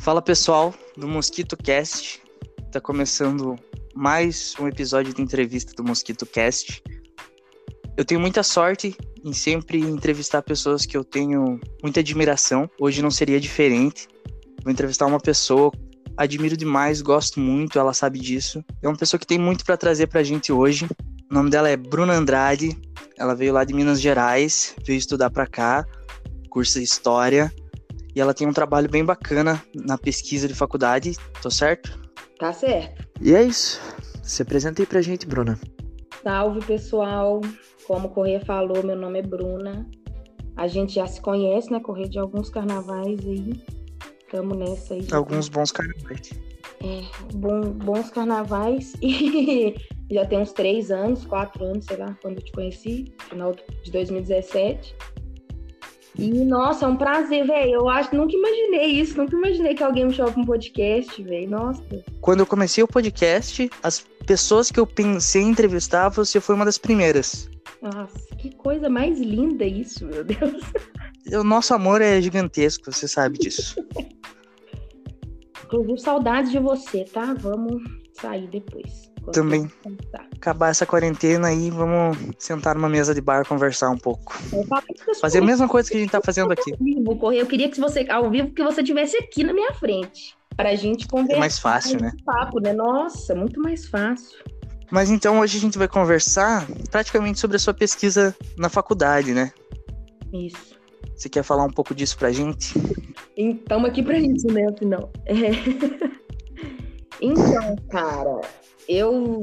Fala pessoal do Mosquito Cast. Tá começando mais um episódio de entrevista do Mosquito Cast. Eu tenho muita sorte em sempre entrevistar pessoas que eu tenho muita admiração. Hoje não seria diferente. Vou entrevistar uma pessoa, admiro demais, gosto muito, ela sabe disso. É uma pessoa que tem muito para trazer pra gente hoje. O nome dela é Bruna Andrade. Ela veio lá de Minas Gerais, veio estudar para cá, cursa História. E ela tem um trabalho bem bacana na pesquisa de faculdade, tô certo? Tá certo. E é isso. Se apresenta aí pra gente, Bruna. Salve, pessoal. Como o Corrêa falou, meu nome é Bruna. A gente já se conhece, né? Correr de alguns carnavais aí. Tamo nessa aí. Alguns bons carnavais. É, bom, bons carnavais. E já tem uns três anos, quatro anos, sei lá, quando eu te conheci, final de 2017. E, nossa, é um prazer, velho. Eu acho, nunca imaginei isso, nunca imaginei que alguém me chama pra um podcast, velho. Nossa. Quando eu comecei o podcast, as pessoas que eu pensei em entrevistar, você foi uma das primeiras. Nossa, que coisa mais linda isso, meu Deus. O nosso amor é gigantesco, você sabe disso. Inclusive, saudades de você, tá? Vamos sair depois. Também. Tá. Acabar essa quarentena aí, vamos sentar numa mesa de bar conversar um pouco. Fazer a mesma coisa que a gente tá fazendo aqui. Vou correr. Eu queria que você, ao vivo, que você tivesse aqui na minha frente. Pra gente conversar. É mais fácil, né? Papo, né? Nossa, muito mais fácil. Mas então hoje a gente vai conversar praticamente sobre a sua pesquisa na faculdade, né? Isso. Você quer falar um pouco disso pra gente? Então, aqui pra isso, né? Afinal. É. Então, cara, eu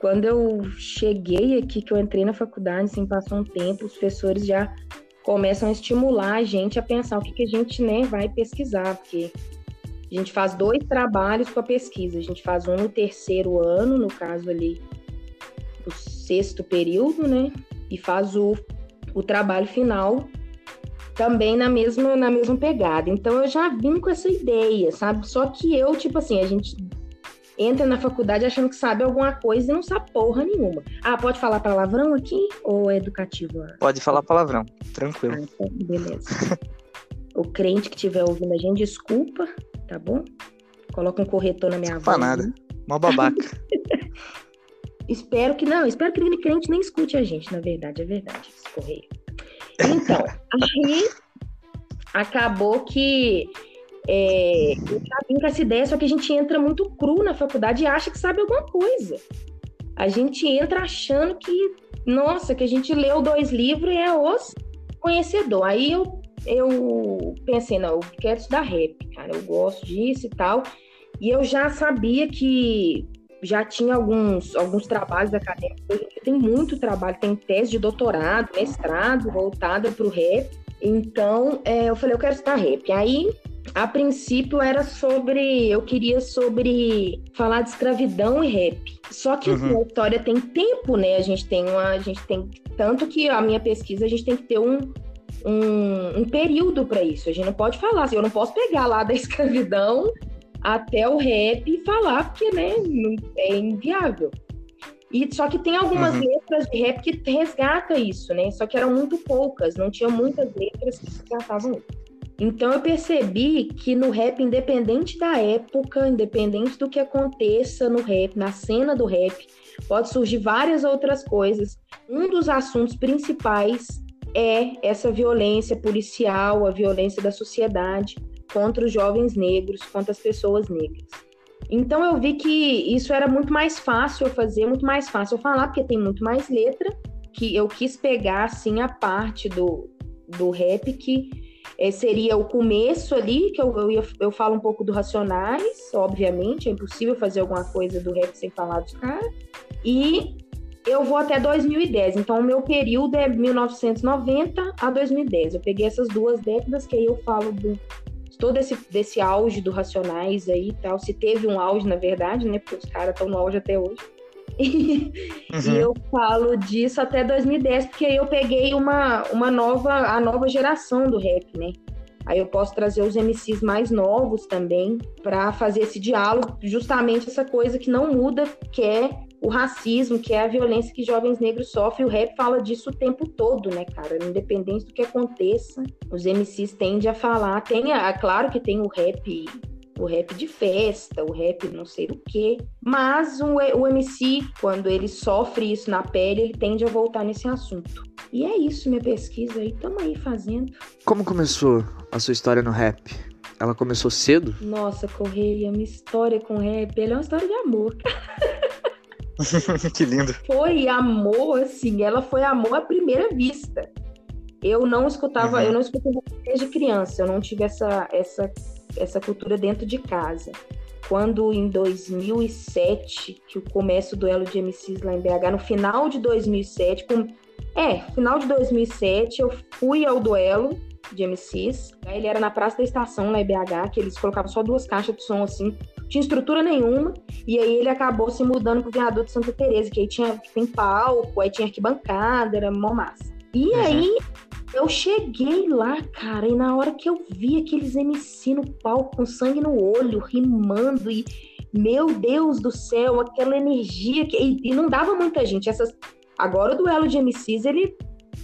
quando eu cheguei aqui, que eu entrei na faculdade, assim, passou um tempo, os professores já começam a estimular a gente a pensar o que, que a gente né, vai pesquisar, porque a gente faz dois trabalhos com a pesquisa. A gente faz um no terceiro ano, no caso ali, o sexto período, né? E faz o, o trabalho final também na mesma, na mesma pegada. Então eu já vim com essa ideia, sabe? Só que eu, tipo assim, a gente entra na faculdade achando que sabe alguma coisa e não sabe porra nenhuma. Ah, pode falar palavrão aqui ou é educativo? Pode falar palavrão, tranquilo. Ah, então, beleza. o crente que estiver ouvindo a gente, desculpa, tá bom? Coloca um corretor na minha desculpa voz. nada, mó babaca. espero que não, espero que o crente nem escute a gente, na verdade, é verdade, esse correio. Então, aí acabou que é, eu já vim com essa ideia, só que a gente entra muito cru na faculdade e acha que sabe alguma coisa. A gente entra achando que, nossa, que a gente leu dois livros e é os conhecedor. Aí eu, eu pensei, não, eu quero estudar rap, cara, eu gosto disso e tal. E eu já sabia que já tinha alguns, alguns trabalhos acadêmicos, tem muito trabalho, tem tese de doutorado, mestrado voltada para o rap. Então, é, eu falei, eu quero estudar rap. Aí a princípio era sobre. Eu queria sobre falar de escravidão e rap. Só que uhum. a história tem tempo, né? A gente tem uma. A gente tem. Tanto que a minha pesquisa, a gente tem que ter um, um, um período para isso. A gente não pode falar assim, eu não posso pegar lá da escravidão até o rap e falar, porque né, é inviável. E só que tem algumas uhum. letras de rap que resgata isso, né? Só que eram muito poucas, não tinha muitas letras que resgatavam isso. Então eu percebi que no rap, independente da época, independente do que aconteça no rap, na cena do rap, pode surgir várias outras coisas. Um dos assuntos principais é essa violência policial, a violência da sociedade contra os jovens negros, contra as pessoas negras. Então eu vi que isso era muito mais fácil eu fazer, muito mais fácil eu falar, porque tem muito mais letra, que eu quis pegar assim a parte do, do rap que é, seria o começo ali, que eu, eu, ia, eu falo um pouco do Racionais, obviamente, é impossível fazer alguma coisa do rap sem falar dos caras. E eu vou até 2010, então o meu período é 1990 a 2010. Eu peguei essas duas décadas que aí eu falo do todo esse desse auge do Racionais aí e tal, se teve um auge na verdade, né, porque os caras estão no auge até hoje. E, uhum. e, eu falo disso até 2010, porque aí eu peguei uma, uma nova, a nova geração do rap, né? Aí eu posso trazer os MCs mais novos também para fazer esse diálogo, justamente essa coisa que não muda, que é o racismo, que é a violência que jovens negros sofrem. O rap fala disso o tempo todo, né, cara? Independente do que aconteça, os MCs tendem a falar. Tem, a, claro que tem o rap o rap de festa, o rap não sei o quê. Mas o, o MC, quando ele sofre isso na pele, ele tende a voltar nesse assunto. E é isso, minha pesquisa aí, tamo aí fazendo. Como começou a sua história no rap? Ela começou cedo? Nossa, Correia, minha história com rap, ela é uma história de amor. que lindo. Foi amor, assim, ela foi amor à primeira vista. Eu não escutava, uhum. eu não escutava desde criança, eu não tive essa, essa, essa cultura dentro de casa. Quando em 2007, que eu começo o duelo de MCs lá em BH, no final de 2007, com, é, final de 2007, eu fui ao duelo de MCs. Ele era na Praça da Estação, lá em BH, que eles colocavam só duas caixas de som assim, tinha estrutura nenhuma, e aí ele acabou se mudando pro viaduto de Santa Teresa, que aí tinha, tem palco, aí tinha arquibancada, era mó massa. E uhum. aí eu cheguei lá, cara, e na hora que eu vi aqueles MC no palco com sangue no olho, rimando, e meu Deus do céu, aquela energia que. E, e não dava muita gente. Essas... Agora o duelo de MCs, ele.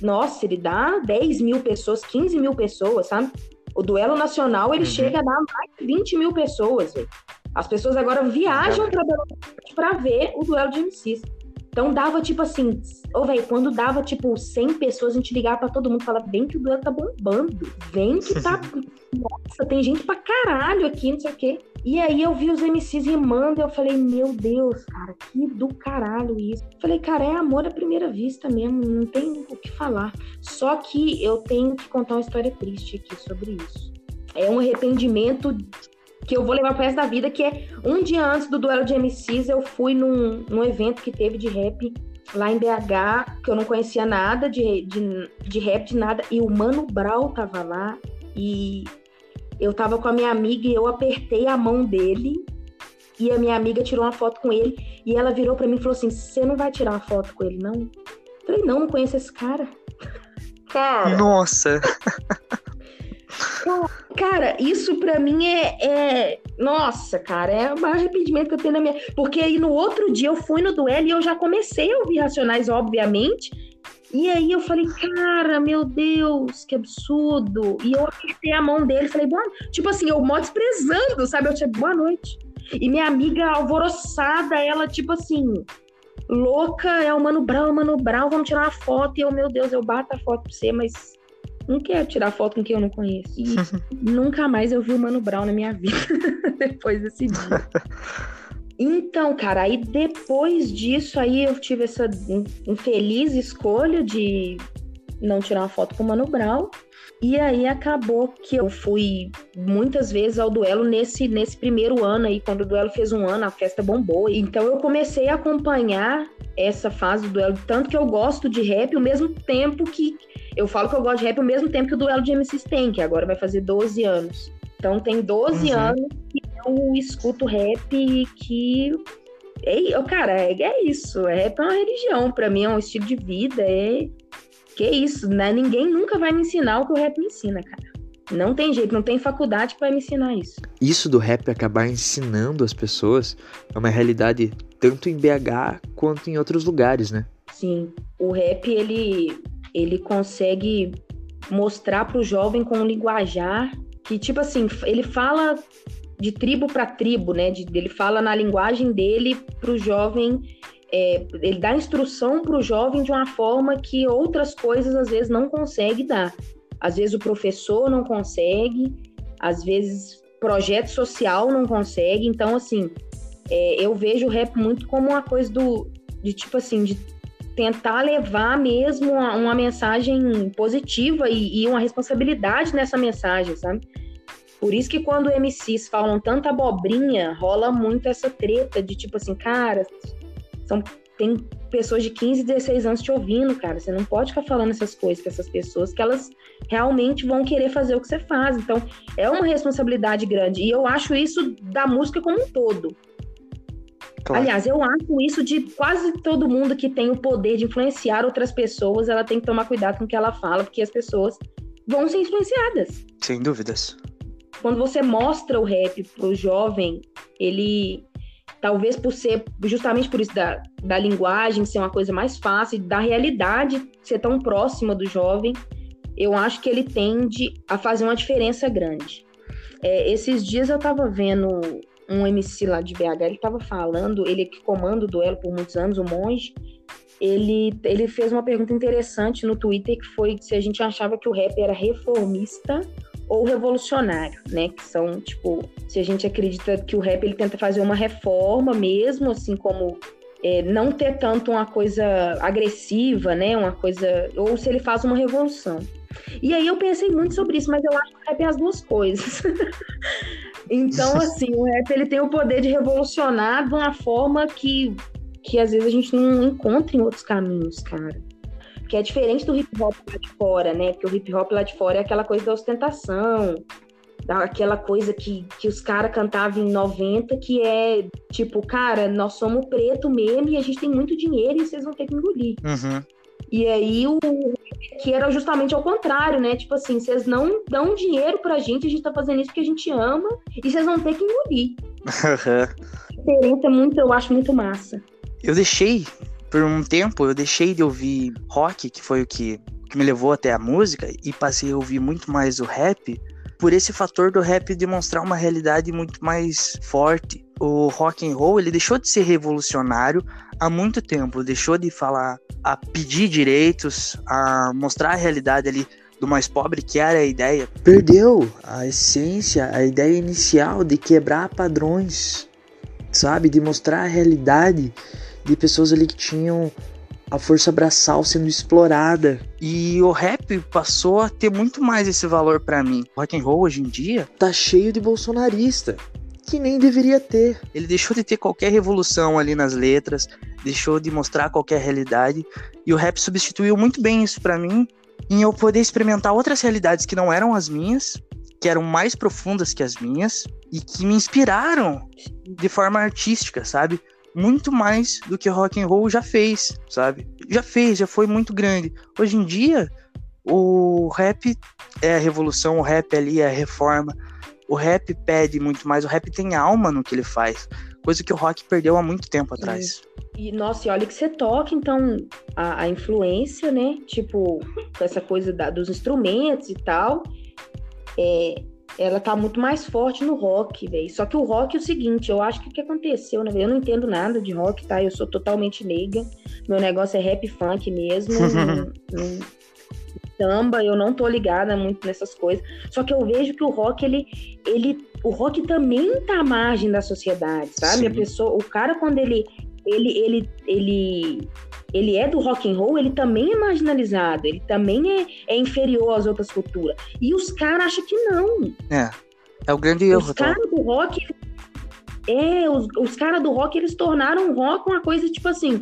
Nossa, ele dá 10 mil pessoas, 15 mil pessoas, sabe? O duelo nacional, ele uhum. chega a dar mais de 20 mil pessoas, velho. As pessoas agora viajam para ver o duelo de MCs. Então dava tipo assim, ô oh, velho, quando dava tipo 100 pessoas, a gente ligava pra todo mundo e falava: vem que o duelo tá bombando, vem que tá. Nossa, tem gente pra caralho aqui, não sei o quê. E aí eu vi os MCs rimando e eu falei: meu Deus, cara, que do caralho isso. Falei, cara, é amor à primeira vista mesmo, não tem o que falar. Só que eu tenho que contar uma história triste aqui sobre isso. É um arrependimento que eu vou levar pro resto da vida, que é um dia antes do duelo de MCs, eu fui num, num evento que teve de rap lá em BH, que eu não conhecia nada de, de, de rap, de nada, e o Mano Brau tava lá, e eu tava com a minha amiga e eu apertei a mão dele, e a minha amiga tirou uma foto com ele, e ela virou para mim e falou assim, você não vai tirar uma foto com ele, não? Eu falei, não, não conheço esse cara. Cara. Nossa! Cara, isso para mim é, é, Nossa, cara, é o maior arrependimento que eu tenho na minha. Porque aí no outro dia eu fui no duelo e eu já comecei a ouvir Racionais, obviamente. E aí eu falei, cara, meu Deus, que absurdo. E eu apertei a mão dele e falei, boa Tipo assim, eu mó desprezando, sabe? Eu tinha boa noite. E minha amiga alvoroçada, ela, tipo assim, louca, é o Mano Brown, Mano Brown, vamos tirar uma foto. E eu, meu Deus, eu bato a foto pra você, mas não quero tirar foto com quem eu não conheço. E nunca mais eu vi o Mano Brown na minha vida depois desse dia. Então, cara, aí depois disso aí eu tive essa infeliz escolha de não tirar uma foto com o Mano Brown. E aí acabou que eu fui muitas vezes ao duelo nesse, nesse primeiro ano aí, quando o duelo fez um ano, a festa bombou. Então eu comecei a acompanhar essa fase do duelo, tanto que eu gosto de rap ao mesmo tempo que eu falo que eu gosto de rap ao mesmo tempo que o duelo de MCs tem, que agora vai fazer 12 anos. Então tem 12 uhum. anos que eu escuto rap que. É, cara, é, é isso. Rap é uma religião. para mim é um estilo de vida. É. Que é isso, né? Ninguém nunca vai me ensinar o que o rap me ensina, cara. Não tem jeito, não tem faculdade que vai me ensinar isso. Isso do rap acabar ensinando as pessoas é uma realidade tanto em BH quanto em outros lugares, né? Sim. O rap, ele ele consegue mostrar para o jovem com um linguajar que, tipo assim, ele fala de tribo para tribo, né? De, ele fala na linguagem dele para o jovem, é, ele dá instrução para o jovem de uma forma que outras coisas às vezes não consegue dar. Às vezes o professor não consegue, às vezes projeto social não consegue. Então, assim, é, eu vejo o rap muito como uma coisa do de tipo assim, de tentar levar mesmo uma, uma mensagem positiva e, e, uma responsabilidade nessa mensagem, sabe? Por isso que quando MCs falam tanta abobrinha, rola muito essa treta de tipo assim, cara, são, tem pessoas de 15, 16 anos te ouvindo, cara. Você não pode ficar falando essas coisas com essas pessoas que elas realmente vão querer fazer o que você faz. Então, é uma responsabilidade grande. E eu acho isso da música como um todo. Claro. Aliás, eu acho isso de quase todo mundo que tem o poder de influenciar outras pessoas, ela tem que tomar cuidado com o que ela fala, porque as pessoas vão ser influenciadas. Sem dúvidas. Quando você mostra o rap pro jovem, ele talvez por ser justamente por isso da, da linguagem ser uma coisa mais fácil, da realidade ser tão próxima do jovem, eu acho que ele tende a fazer uma diferença grande. É, esses dias eu tava vendo um MC lá de BH, ele tava falando, ele que comanda o duelo por muitos anos, o Monge, ele, ele fez uma pergunta interessante no Twitter que foi se a gente achava que o rap era reformista ou revolucionário, né? Que são, tipo, se a gente acredita que o rap ele tenta fazer uma reforma mesmo, assim como é, não ter tanto uma coisa agressiva, né? Uma coisa. Ou se ele faz uma revolução. E aí eu pensei muito sobre isso, mas eu acho que o rap é as duas coisas. então, assim, o rap ele tem o poder de revolucionar de uma forma que, que às vezes a gente não encontra em outros caminhos, cara. Que é diferente do hip hop lá de fora, né? Porque o hip hop lá de fora é aquela coisa da ostentação, aquela coisa que, que os caras cantavam em 90, que é tipo, cara, nós somos preto mesmo e a gente tem muito dinheiro e vocês vão ter que engolir. Uhum. E aí o que era justamente ao contrário, né? Tipo assim, vocês não dão dinheiro pra gente, a gente tá fazendo isso porque a gente ama e vocês vão ter que engolir. a diferença é muito, eu acho muito massa. Eu deixei por um tempo eu deixei de ouvir rock, que foi o que, que me levou até a música, e passei a ouvir muito mais o rap, por esse fator do rap demonstrar uma realidade muito mais forte. O rock and roll ele deixou de ser revolucionário há muito tempo, deixou de falar a pedir direitos, a mostrar a realidade ali do mais pobre, que era a ideia. Perdeu a essência, a ideia inicial de quebrar padrões, sabe? De mostrar a realidade de pessoas ali que tinham a força braçal sendo explorada. E o rap passou a ter muito mais esse valor para mim. O rock and roll hoje em dia tá cheio de bolsonarista, que nem deveria ter. Ele deixou de ter qualquer revolução ali nas letras, deixou de mostrar qualquer realidade, e o rap substituiu muito bem isso para mim, em eu poder experimentar outras realidades que não eram as minhas, que eram mais profundas que as minhas e que me inspiraram de forma artística, sabe? Muito mais do que rock and roll já fez, sabe? Já fez, já foi muito grande. Hoje em dia, o rap é a revolução, o rap ali é a reforma. O rap pede muito mais, o rap tem alma no que ele faz, coisa que o rock perdeu há muito tempo atrás. E, nossa, e olha que você toca, então, a, a influência, né? Tipo, essa coisa da, dos instrumentos e tal. É, ela tá muito mais forte no rock, velho. Só que o rock é o seguinte, eu acho que o que aconteceu, né? Eu não entendo nada de rock, tá? Eu sou totalmente leiga. Meu negócio é rap funk mesmo. samba, eu não tô ligada muito nessas coisas. Só que eu vejo que o rock, ele, ele, o rock também tá à margem da sociedade, sabe? Sim. A pessoa, o cara quando ele, ele, ele, ele ele é do rock and roll, ele também é marginalizado, ele também é, é inferior às outras culturas. E os caras acham que não. É. É o grande erro. Os tá? caras do rock. É, os, os caras do rock, eles tornaram o rock uma coisa tipo assim.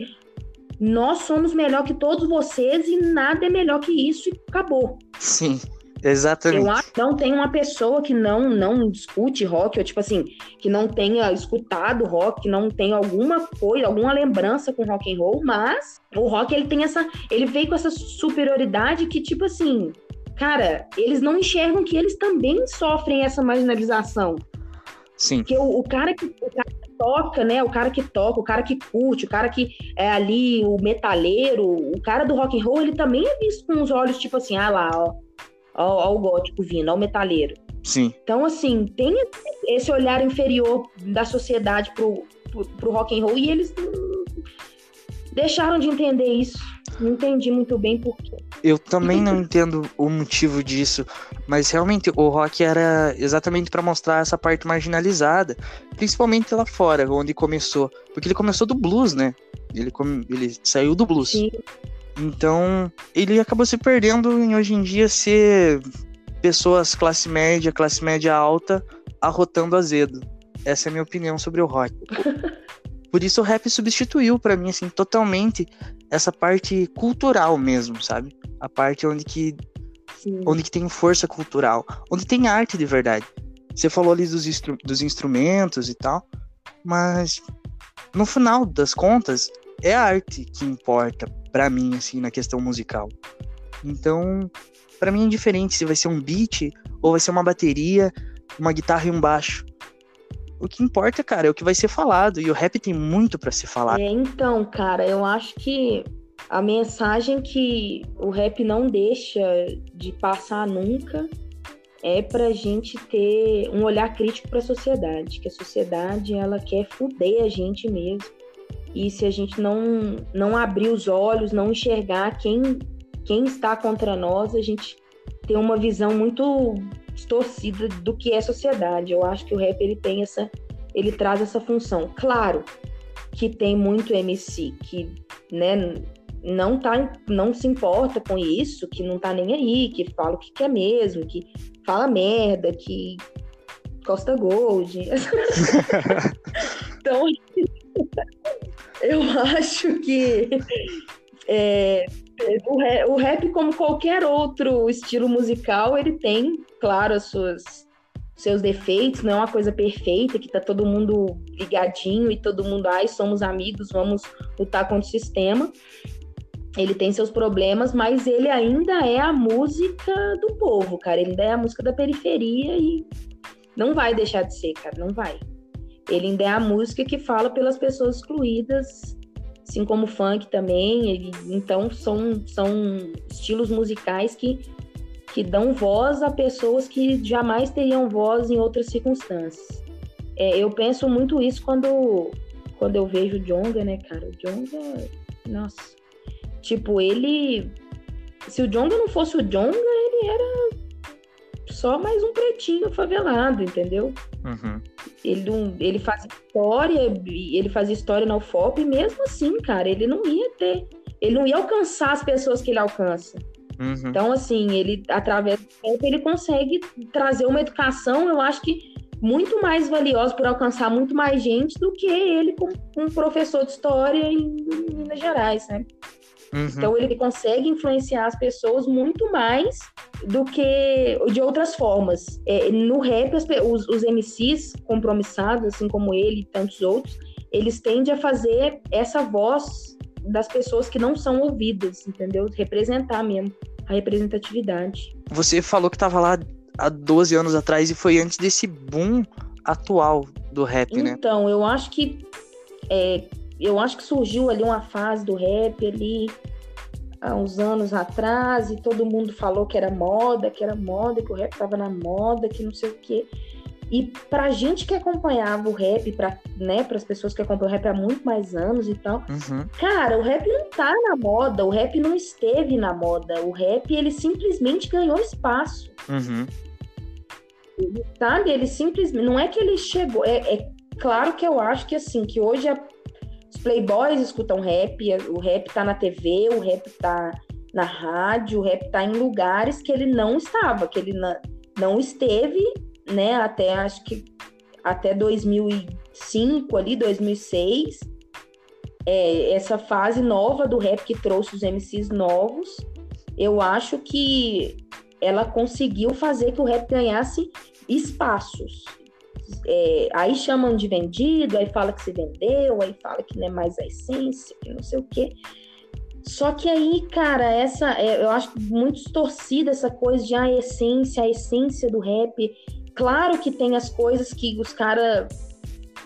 Nós somos melhor que todos vocês e nada é melhor que isso e acabou. Sim. Exatamente. Eu acho que não tem uma pessoa que não não discute rock, ou tipo assim, que não tenha escutado rock, que não tenha alguma coisa, alguma lembrança com rock and roll, mas o rock ele tem essa, ele veio com essa superioridade que tipo assim, cara, eles não enxergam que eles também sofrem essa marginalização. Sim. Porque o, o cara que o cara que toca, né? O cara que toca, o cara que curte, o cara que é ali o metaleiro, o cara do rock and roll, ele também é visto com os olhos tipo assim, ah lá, ó, ao, ao gótico vindo, ao metaleiro. Sim. Então, assim, tem esse olhar inferior da sociedade pro, pro, pro rock and roll e eles deixaram de entender isso. Não entendi muito bem por quê. Eu também não entendo o motivo disso, mas realmente o rock era exatamente para mostrar essa parte marginalizada, principalmente lá fora, onde começou. Porque ele começou do blues, né? Ele, ele saiu do blues. Sim. Então, ele acabou se perdendo em hoje em dia ser pessoas classe média, classe média alta, arrotando azedo. Essa é a minha opinião sobre o rock. Por isso o rap substituiu para mim assim totalmente essa parte cultural mesmo, sabe? A parte onde que Sim. onde que tem força cultural, onde tem arte de verdade. Você falou ali dos, instru dos instrumentos e tal, mas no final das contas é a arte que importa para mim, assim, na questão musical. Então, para mim é indiferente se vai ser um beat ou vai ser uma bateria, uma guitarra e um baixo. O que importa, cara, é o que vai ser falado. E o rap tem muito para ser falado. É, então, cara, eu acho que a mensagem que o rap não deixa de passar nunca é para a gente ter um olhar crítico para a sociedade, que a sociedade ela quer fuder a gente mesmo. E se a gente não, não abrir os olhos, não enxergar quem, quem está contra nós, a gente tem uma visão muito distorcida do que é sociedade. Eu acho que o rap ele tem essa, ele traz essa função. Claro que tem muito MC que, né, não tá, não se importa com isso, que não tá nem aí, que fala o que quer mesmo, que fala merda, que Costa Gold. então, eu acho que é, o, rap, como qualquer outro estilo musical, ele tem, claro, as suas seus defeitos, não é uma coisa perfeita, que tá todo mundo ligadinho e todo mundo, ai, somos amigos, vamos lutar contra o sistema ele tem seus problemas, mas ele ainda é a música do povo, cara. Ele ainda é a música da periferia e não vai deixar de ser, cara, não vai. Ele ainda é a música que fala pelas pessoas excluídas, assim como o funk também. Então são, são estilos musicais que, que dão voz a pessoas que jamais teriam voz em outras circunstâncias. É, eu penso muito isso quando, quando eu vejo o Jonga, né, cara? O Jonga, nossa Tipo, ele. Se o Jonga não fosse o Jonga, ele era só mais um pretinho favelado, entendeu? Uhum. Ele, não, ele faz história, ele fazia história na UFOP, e mesmo assim, cara, ele não ia ter. Ele não ia alcançar as pessoas que ele alcança. Uhum. Então, assim, ele, através do tempo, ele consegue trazer uma educação, eu acho que muito mais valiosa por alcançar muito mais gente do que ele como um professor de história em Minas Gerais, né? Uhum. Então ele consegue influenciar as pessoas muito mais do que de outras formas. É, no rap, os, os MCs compromissados, assim como ele e tantos outros, eles tendem a fazer essa voz das pessoas que não são ouvidas, entendeu? Representar mesmo a representatividade. Você falou que estava lá há 12 anos atrás e foi antes desse boom atual do rap, então, né? Então, eu acho que é, eu acho que surgiu ali uma fase do rap ali há uns anos atrás e todo mundo falou que era moda, que era moda, que o rap estava na moda, que não sei o quê. E pra gente que acompanhava o rap, para né, as pessoas que acompanham o rap há muito mais anos e tal, uhum. cara, o rap não tá na moda, o rap não esteve na moda, o rap ele simplesmente ganhou espaço. Uhum. Sabe, ele simplesmente, não é que ele chegou, é, é claro que eu acho que assim, que hoje a playboys escutam rap, o rap tá na TV, o rap tá na rádio, o rap tá em lugares que ele não estava, que ele não esteve, né, até acho que até 2005 ali, 2006, é, essa fase nova do rap que trouxe os MCs novos, eu acho que ela conseguiu fazer que o rap ganhasse espaços é, aí chamam de vendido, aí fala que se vendeu, aí fala que não é mais a essência, que não sei o quê. Só que aí, cara, essa é, eu acho muito distorcida essa coisa de a essência, a essência do rap. Claro que tem as coisas que os caras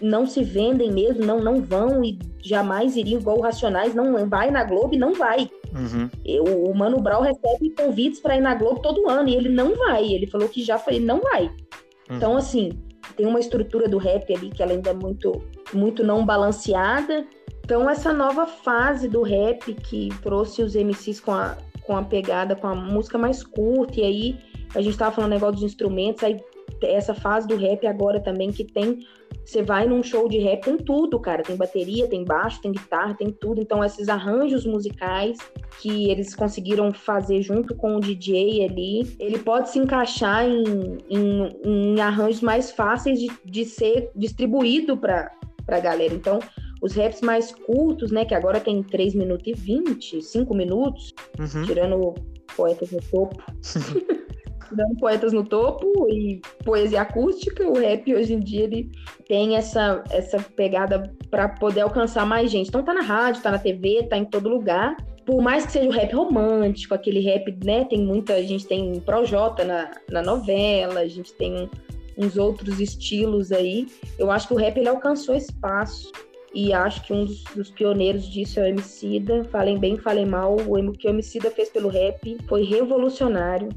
não se vendem mesmo, não, não vão e jamais iriam igual o Racionais, não vai na Globo e não vai. Uhum. Eu, o Mano Brown recebe convites para ir na Globo todo ano e ele não vai. Ele falou que já foi, não vai. Uhum. Então, assim, tem uma estrutura do rap ali que ela ainda é muito, muito não balanceada. Então, essa nova fase do rap que trouxe os MCs com a, com a pegada, com a música mais curta, e aí a gente tava falando negócio dos instrumentos, aí essa fase do rap agora também que tem você vai num show de rap, tem tudo, cara. Tem bateria, tem baixo, tem guitarra, tem tudo. Então, esses arranjos musicais que eles conseguiram fazer junto com o DJ ali, ele pode se encaixar em, em, em arranjos mais fáceis de, de ser distribuído para a galera. Então, os raps mais curtos, né, que agora tem 3 minutos e 20, 5 minutos, uhum. tirando poetas no topo. dando poetas no topo e poesia acústica. O rap hoje em dia ele tem essa, essa pegada para poder alcançar mais gente. Então tá na rádio, tá na TV, tá em todo lugar. Por mais que seja o rap romântico, aquele rap, né? Tem muita. A gente tem Projota na, na novela, a gente tem uns outros estilos aí. Eu acho que o rap ele alcançou espaço. E acho que um dos, dos pioneiros disso é o Emicida. Falem bem, falem mal. O que o Emicida fez pelo rap foi revolucionário.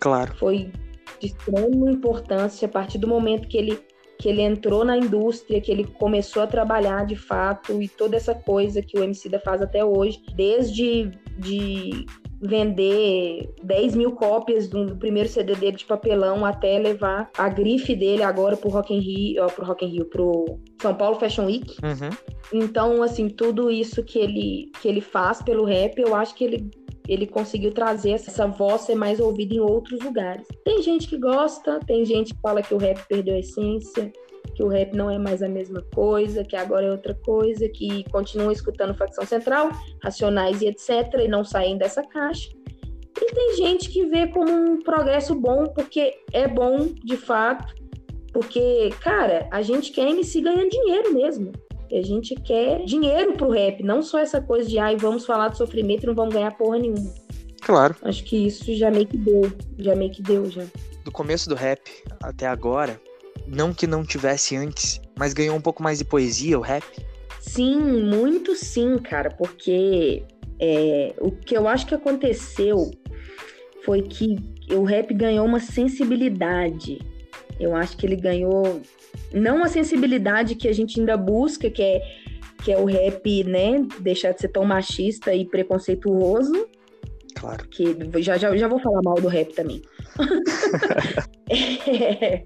Claro. Foi de extrema importância a partir do momento que ele que ele entrou na indústria, que ele começou a trabalhar de fato e toda essa coisa que o MC da faz até hoje, desde de vender 10 mil cópias do, primeiro CD dele de papelão até levar a grife dele agora pro Rock in Rio, ó, pro Rock in Rio, pro São Paulo Fashion Week. Uhum. Então, assim, tudo isso que ele, que ele faz pelo rap, eu acho que ele ele conseguiu trazer essa voz ser mais ouvida em outros lugares. Tem gente que gosta, tem gente que fala que o rap perdeu a essência, que o rap não é mais a mesma coisa, que agora é outra coisa, que continuam escutando Facção Central, Racionais e etc, e não saem dessa caixa. E tem gente que vê como um progresso bom, porque é bom de fato, porque, cara, a gente quer MC ganhando dinheiro mesmo. A gente quer dinheiro pro rap, não só essa coisa de, ai, vamos falar de sofrimento e não vamos ganhar porra nenhuma. Claro. Acho que isso já meio que deu, já meio que deu, já. Do começo do rap até agora, não que não tivesse antes, mas ganhou um pouco mais de poesia o rap? Sim, muito sim, cara, porque é, o que eu acho que aconteceu foi que o rap ganhou uma sensibilidade. Eu acho que ele ganhou não a sensibilidade que a gente ainda busca, que é, que é o rap, né? Deixar de ser tão machista e preconceituoso. Claro. Que já, já, já vou falar mal do rap também. é,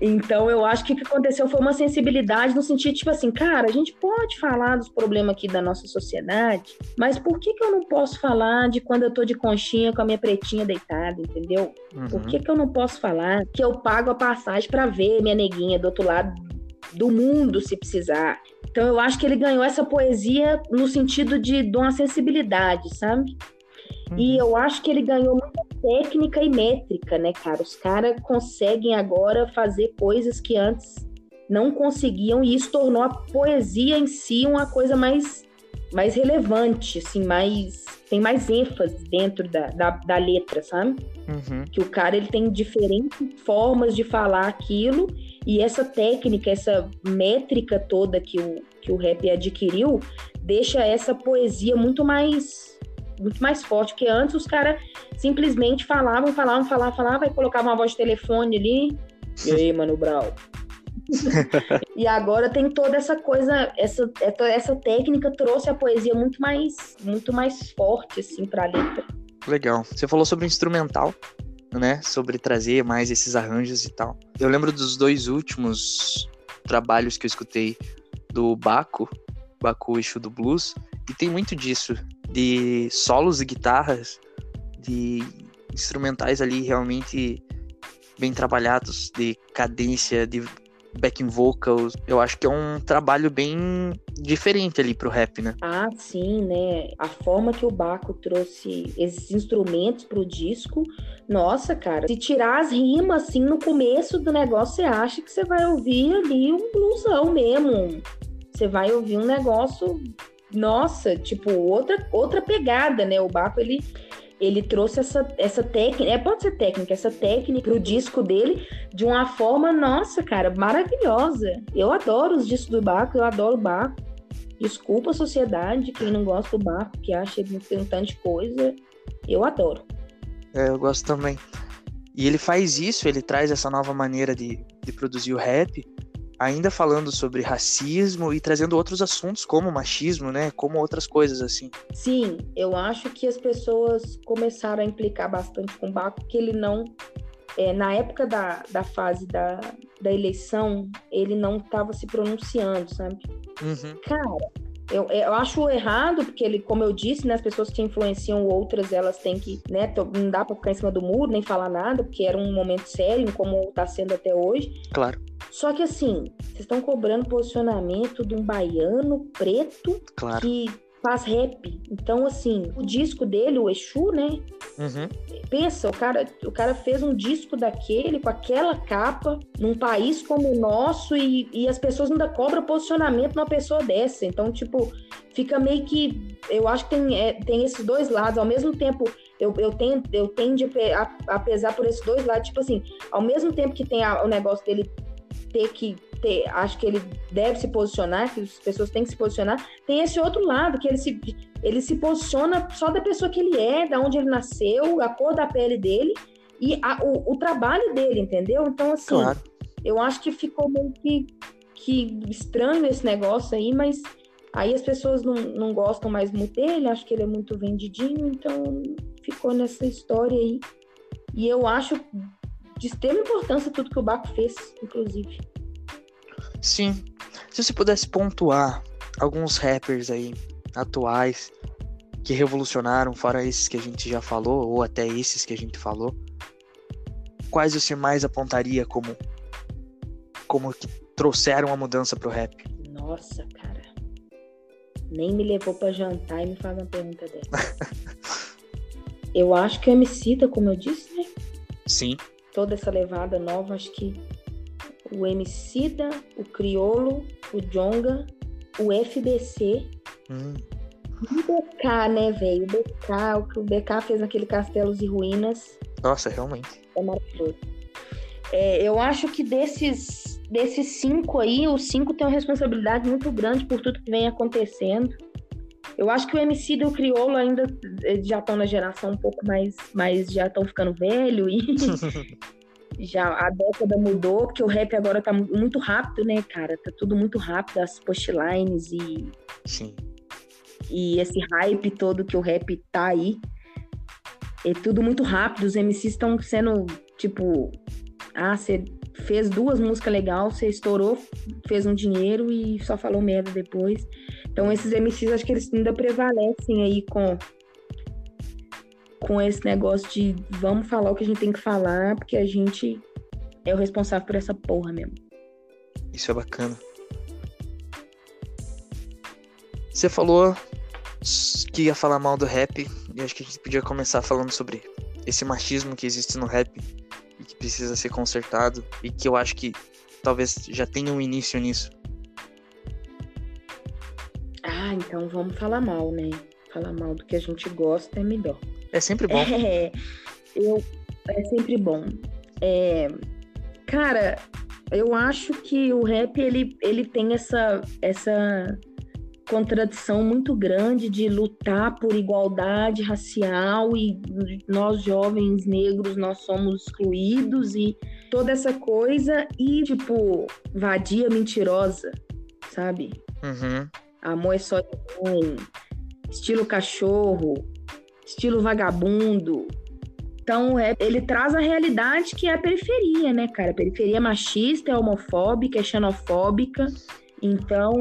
então, eu acho que o que aconteceu foi uma sensibilidade no sentido, tipo assim, cara, a gente pode falar dos problemas aqui da nossa sociedade, mas por que, que eu não posso falar de quando eu tô de conchinha com a minha pretinha deitada, entendeu? Uhum. Por que, que eu não posso falar que eu pago a passagem para ver minha neguinha do outro lado do mundo, se precisar? Então, eu acho que ele ganhou essa poesia no sentido de, de uma sensibilidade, sabe? Uhum. E eu acho que ele ganhou muita técnica e métrica, né, cara? Os caras conseguem agora fazer coisas que antes não conseguiam, e isso tornou a poesia em si uma coisa mais, mais relevante, assim, mais. tem mais ênfase dentro da, da, da letra, sabe? Uhum. Que o cara ele tem diferentes formas de falar aquilo, e essa técnica, essa métrica toda que o, que o rap adquiriu, deixa essa poesia muito mais muito mais forte, porque antes os caras simplesmente falavam, falavam, falavam, falavam, e colocavam uma voz de telefone ali. E aí, Mano Brau? e agora tem toda essa coisa, essa, essa técnica trouxe a poesia muito mais, muito mais forte, assim, pra letra. Legal. Você falou sobre o instrumental, né? Sobre trazer mais esses arranjos e tal. Eu lembro dos dois últimos trabalhos que eu escutei do Baco, Baco Eixo do Blues, e tem muito disso de solos e guitarras, de instrumentais ali realmente bem trabalhados, de cadência, de backing vocals. Eu acho que é um trabalho bem diferente ali pro rap, né? Ah, sim, né? A forma que o Baco trouxe esses instrumentos pro disco, nossa, cara, se tirar as rimas assim no começo do negócio, você acha que você vai ouvir ali um blusão mesmo. Você vai ouvir um negócio nossa, tipo, outra, outra pegada, né? O Baco, ele, ele trouxe essa, essa técnica, é, pode ser técnica, essa técnica pro disco dele de uma forma, nossa, cara, maravilhosa. Eu adoro os discos do Baco, eu adoro o Baco. Desculpa a sociedade, quem não gosta do Baco, que acha que tem um tanto de coisa. Eu adoro. É, eu gosto também. E ele faz isso, ele traz essa nova maneira de, de produzir o rap, ainda falando sobre racismo e trazendo outros assuntos como machismo, né? Como outras coisas assim. Sim, eu acho que as pessoas começaram a implicar bastante com o Baco, que ele não. É, na época da, da fase da, da eleição, ele não estava se pronunciando, sabe? Uhum. Cara, eu, eu acho errado, porque ele, como eu disse, né, as pessoas que influenciam outras, elas têm que, né, não dá para ficar em cima do muro, nem falar nada, porque era um momento sério, como está sendo até hoje. Claro. Só que assim, vocês estão cobrando posicionamento de um baiano preto claro. que faz rap. Então, assim, o disco dele, o Exu, né? Uhum. Pensa, o cara, o cara fez um disco daquele, com aquela capa, num país como o nosso, e, e as pessoas ainda cobram posicionamento numa pessoa dessa. Então, tipo, fica meio que. Eu acho que tem, é, tem esses dois lados. Ao mesmo tempo, eu, eu, tenho, eu tendo a, a pesar por esses dois lados. Tipo assim, ao mesmo tempo que tem a, o negócio dele ter que ter, acho que ele deve se posicionar, que as pessoas têm que se posicionar. Tem esse outro lado, que ele se, ele se posiciona só da pessoa que ele é, da onde ele nasceu, a cor da pele dele, e a, o, o trabalho dele, entendeu? Então, assim, Claro. eu acho que ficou meio que, que estranho esse negócio aí, mas aí as pessoas não, não gostam mais muito dele, acho que ele é muito vendidinho, então ficou nessa história aí. E eu acho de extrema importância tudo que o Baco fez, inclusive. Sim. Se você pudesse pontuar alguns rappers aí atuais que revolucionaram, fora esses que a gente já falou, ou até esses que a gente falou, quais você mais apontaria como como que trouxeram a mudança pro rap? Nossa, cara. Nem me levou pra jantar e me faz uma pergunta dessa. eu acho que o Emicida, como eu disse, né? Sim. Toda essa levada nova, acho que o Emicida, o Criolo, o Jonga, o FBC Hum, e o BK, né, velho? O BK, o que o BK fez naquele Castelos e Ruínas nossa, realmente. é maravilhoso. É, eu acho que desses, desses cinco aí, os cinco têm uma responsabilidade muito grande por tudo que vem acontecendo. Eu acho que o MC e o Criolo ainda já estão na geração um pouco mais, mais já estão ficando velho e já a década mudou, porque o rap agora tá mu- muito rápido, né, cara? Tá tudo muito rápido, as postlines e Sim. e esse hype todo que o rap tá aí. É tudo muito rápido, os MCs estão sendo, tipo, ah, você fez duas músicas legais, você estourou, fez um dinheiro e só falou merda depois. Então esses MCs, acho que eles ainda prevalecem aí com com esse negócio de vamos falar o que a gente tem que falar, porque a gente é o responsável por essa porra mesmo. Isso é bacana. Você falou que ia falar mal do rap, e acho que a gente podia começar falando sobre esse machismo que existe no rap e que precisa ser consertado, e que eu acho que talvez já tenha um início nisso. Ah, então vamos falar mal, né? Falar mal do que a gente gosta é melhor. É sempre bom. É, eu, é sempre bom. É, cara, eu acho que o rap ele, ele tem essa, essa contradição muito grande de lutar por igualdade racial e nós jovens negros nós somos excluídos e toda essa coisa e tipo vadia mentirosa, sabe? Uhum. Amor é só de mãe, estilo cachorro, estilo vagabundo. Então, é, ele traz a realidade que é a periferia, né, cara? A periferia é machista, é homofóbica, é xenofóbica. Então,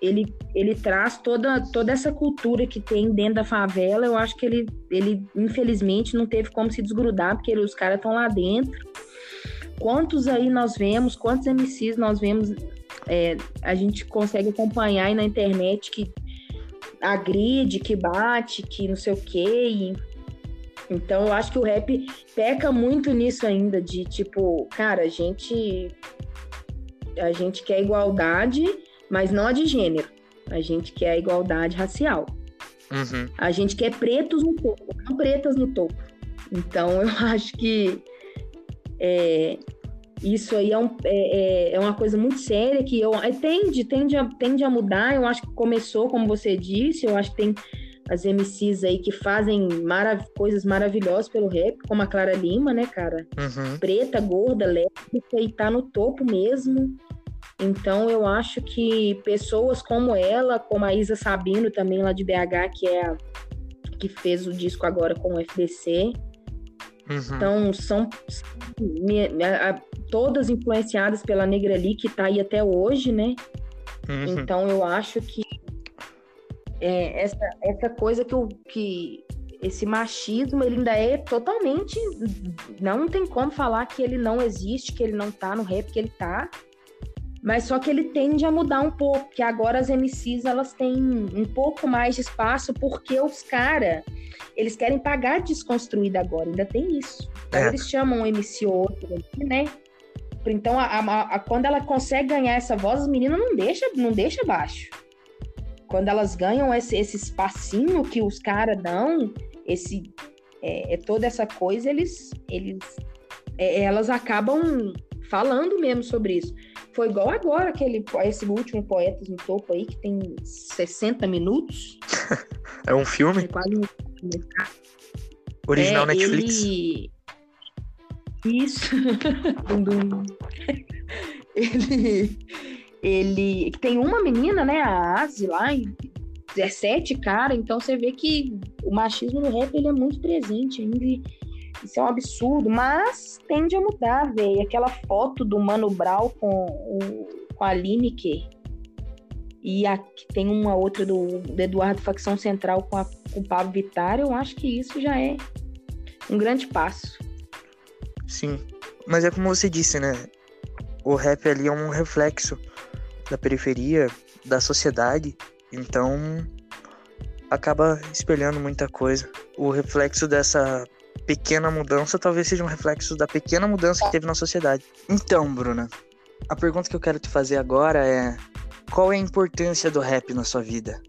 ele, ele traz toda, toda essa cultura que tem dentro da favela. Eu acho que ele, ele infelizmente, não teve como se desgrudar, porque ele- os caras estão lá dentro. Quantos aí nós vemos, quantos MCs nós vemos, é, a gente consegue acompanhar aí na internet que agride, que bate, que não sei o quê. E... Então eu acho que o rap peca muito nisso ainda, de tipo, cara, a gente. A gente quer igualdade, mas não a de gênero. A gente quer a igualdade racial. Uhum. A gente quer pretos no topo, não pretas no topo. Então eu acho que é, isso aí é, um- é- é- é uma coisa muito séria que eu é, tende, tende, a, tende a mudar. Eu acho que começou, como você disse, eu acho que tem as MCs aí que fazem marav coisas maravilhosas pelo rap, como a Clara Lima, né, cara? Uhum. preta, gorda, lésbica e tá no topo mesmo. Então eu acho que pessoas como ela, como a Isa Sabino também lá de BH, que é a que fez o disco agora com o FBC, Uhum. então são todas influenciadas pela Negra Ali, que tá aí até hoje, né? Uhum. Então eu acho que é, essa, essa coisa que, o que esse machismo ele ainda é totalmente. Não tem como falar que ele não existe, que ele não tá no rap, que ele tá. Mas só que ele tende a mudar um pouco, que agora as MCs elas têm um pouco mais de espaço, porque os caras, eles querem pagar desconstruída agora, ainda tem isso. Então É. eles chamam um MC ou outro né? Então, a, a- a- quando ela consegue ganhar essa voz, as meninas não deixa, não deixa baixo. Quando elas ganham esse, esse espacinho que os caras dão, esse é, é toda essa coisa, eles, eles é, elas acabam falando mesmo sobre isso. Foi igual agora aquele esse último Poetas no Topo aí, que tem 60 minutos. É um filme É quase um original é, Netflix. Ele... Isso. ele, ele tem uma menina, né, a Asi lá, 17 cara, então você vê que o machismo no rap ele é muito presente ainda. Isso é um absurdo, mas tende a mudar, velho. Aquela foto do Mano Brown com, o, com a Lineker e tem uma outra do, do Eduardo Facção Central com, a, com o Pablo Vittar, eu acho que isso já é um grande passo. Sim, mas é como você disse, né? O rap ali é um reflexo da periferia, da sociedade, então acaba espelhando muita coisa. O reflexo dessa pequena mudança talvez seja um reflexo da pequena mudança que teve na sociedade. Então, Bruna, a pergunta que eu quero te fazer agora é: qual é a importância do rap na sua vida?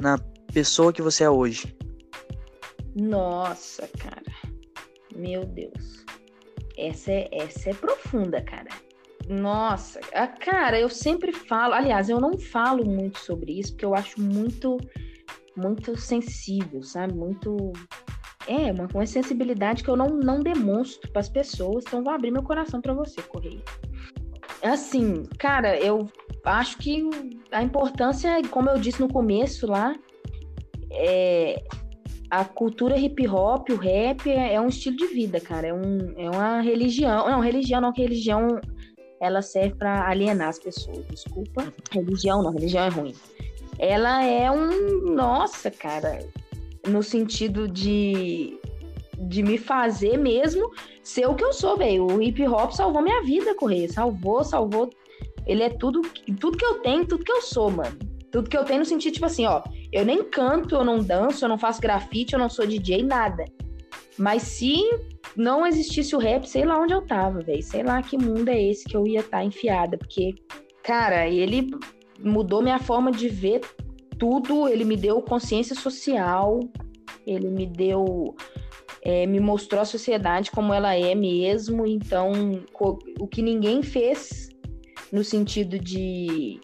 Na pessoa que você é hoje? Nossa, cara. Meu Deus. Essa é, essa é profunda, cara. Nossa, a, cara, eu sempre falo. Aliás, eu não falo muito sobre isso porque eu acho muito, muito sensível, sabe? Muito. É, uma, uma sensibilidade que eu não, não demonstro para as pessoas. Então, vou abrir meu coração para você, Correia. Assim, cara, eu acho que a importância, como eu disse no começo lá, é, a cultura hip hop, o rap é, é, um estilo de vida, cara. É, um, é uma religião. Não, religião não, que religião ela serve para alienar as pessoas. Desculpa. Religião não, religião é ruim. Ela é um. Nossa, cara. No sentido de. De me fazer mesmo ser o que eu sou, velho. O hip hop salvou minha vida, Correia. Salvou, salvou. Ele é tudo, tudo que eu tenho, tudo que eu sou, mano. Tudo que eu tenho no sentido, tipo assim, ó. Eu nem canto, eu não danço, eu não faço grafite, eu não sou DJ, nada. Mas se não existisse o rap, sei lá onde eu tava, velho. Sei lá que mundo é esse que eu ia estar tá enfiada. Porque, cara, ele mudou minha forma de ver tudo. Ele me deu consciência social. Ele me deu. É, me mostrou a sociedade como ela é mesmo. Então, o que ninguém fez no sentido de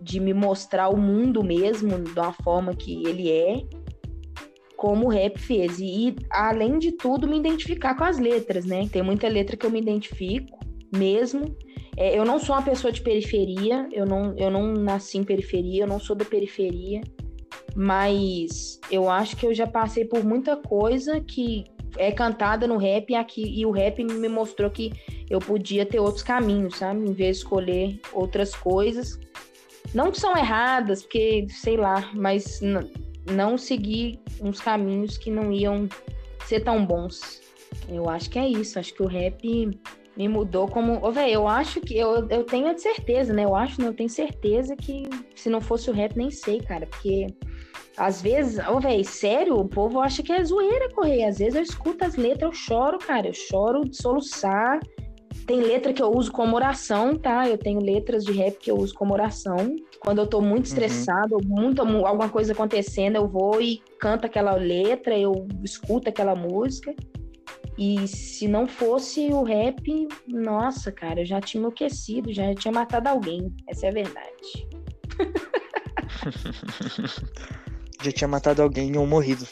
de me mostrar o mundo mesmo de uma forma que ele é, como o rap fez. E, além de tudo, me identificar com as letras, né? Tem muita letra que eu me identifico mesmo. É, eu não sou uma pessoa de periferia, eu não, eu não nasci em periferia, eu não sou da periferia, mas eu acho que eu já passei por muita coisa que é cantada no rap e, aqui, e o rap me mostrou que eu podia ter outros caminhos, sabe? Em vez de escolher outras coisas não que são erradas, porque, sei lá, mas não seguir uns caminhos que não iam ser tão bons. Eu acho que é isso. Acho que o rap me mudou como. Ô, velho, eu acho que. Eu, eu tenho certeza, né? Eu acho, né? Eu tenho certeza que se não fosse o rap, nem sei, cara. Porque às vezes, ô, velho, sério, o povo acha que é zoeira correr. Às vezes eu escuto as letras, eu choro, cara. Eu choro de soluçar. Tem letra que eu uso como oração, tá? Eu tenho letras de rap que eu uso como oração. Quando eu tô muito uhum. estressado, uhum. muito, alguma coisa acontecendo, eu vou e canto aquela letra, eu escuto aquela música. E se não fosse o rap, nossa, cara, eu já tinha enlouquecido, já tinha matado alguém. Essa é a verdade. já tinha matado alguém ou morrido.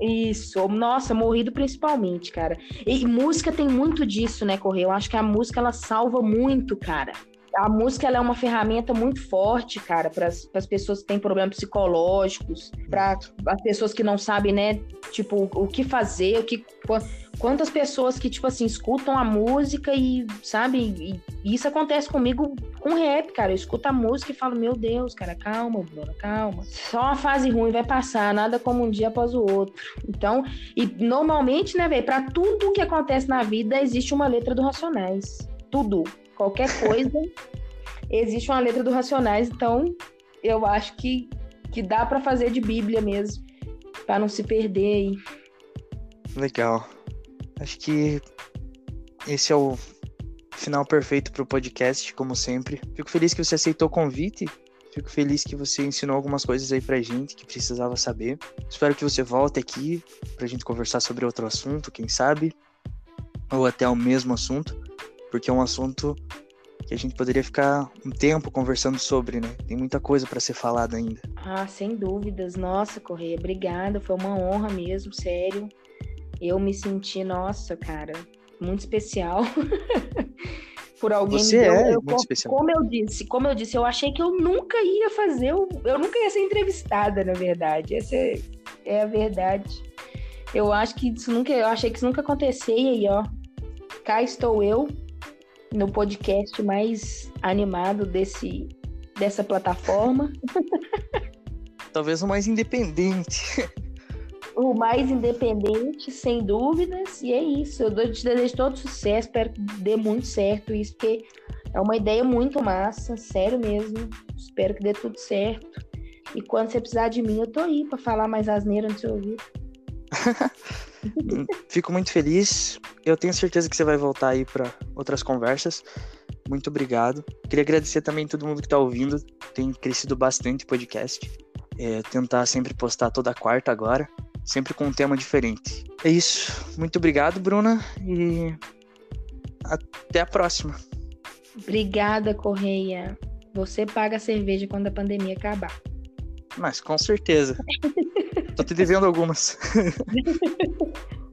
Isso, nossa, morrido principalmente, cara. E música tem muito disso, né, Correio? Eu acho que a música ela salva muito, cara. A música é uma ferramenta muito forte, cara, para as pessoas que têm problemas psicológicos, para as pessoas que não sabem, né, tipo, o que fazer, o que quantas pessoas que tipo assim escutam a música e sabe, e, isso acontece comigo com rap, cara. Eu escuto a música e falo, meu Deus, cara, calma, Bruna, calma. Só uma fase ruim vai passar, nada como um dia após o outro. Então, e normalmente, né, velho, para tudo que acontece na vida existe uma letra do Racionais. Tudo, qualquer coisa existe uma letra do Racionais, então eu acho que que dá para fazer de Bíblia mesmo, para não se perder aí. Legal. Acho que esse é o final perfeito para o podcast, como sempre. Fico feliz que você aceitou o convite. Fico feliz que você ensinou algumas coisas aí pra gente que precisava saber. Espero que você volte aqui pra gente conversar sobre outro assunto, quem sabe, ou até o mesmo assunto, porque é um assunto que a gente poderia ficar um tempo conversando sobre, né? Tem muita coisa para ser falada ainda. Ah, sem dúvidas. Nossa, Correia, obrigada. Foi uma honra mesmo, sério eu me senti, nossa, cara, muito especial. Por alguém Você deu- é eu- muito especial. Como eu disse, como eu disse, eu achei que eu nunca ia fazer, o- eu nunca ia ser entrevistada, na verdade. Essa é, é a verdade. Eu acho que isso nunca, eu achei que isso nunca acontecia e aí, ó, cá estou eu no podcast mais animado desse dessa plataforma, Talvez o mais independente. o mais independente, sem dúvidas, e é isso. Eu te desejo todo sucesso, espero que dê muito certo isso, porque é uma ideia muito massa, sério mesmo. Espero que dê tudo certo. E quando você precisar de mim, eu tô aí pra falar mais asneira no seu ouvido. Fico muito feliz. Eu tenho certeza que você vai voltar aí para outras conversas. Muito obrigado. Queria agradecer também todo mundo que tá ouvindo. Tem crescido bastante o podcast. É, tentar sempre postar toda quarta agora, sempre com um tema diferente. É isso. Muito obrigado, Bruna, e até a próxima. Obrigada, Correia. Você paga a cerveja quando a pandemia acabar. Mas com certeza. Tô te devendo algumas.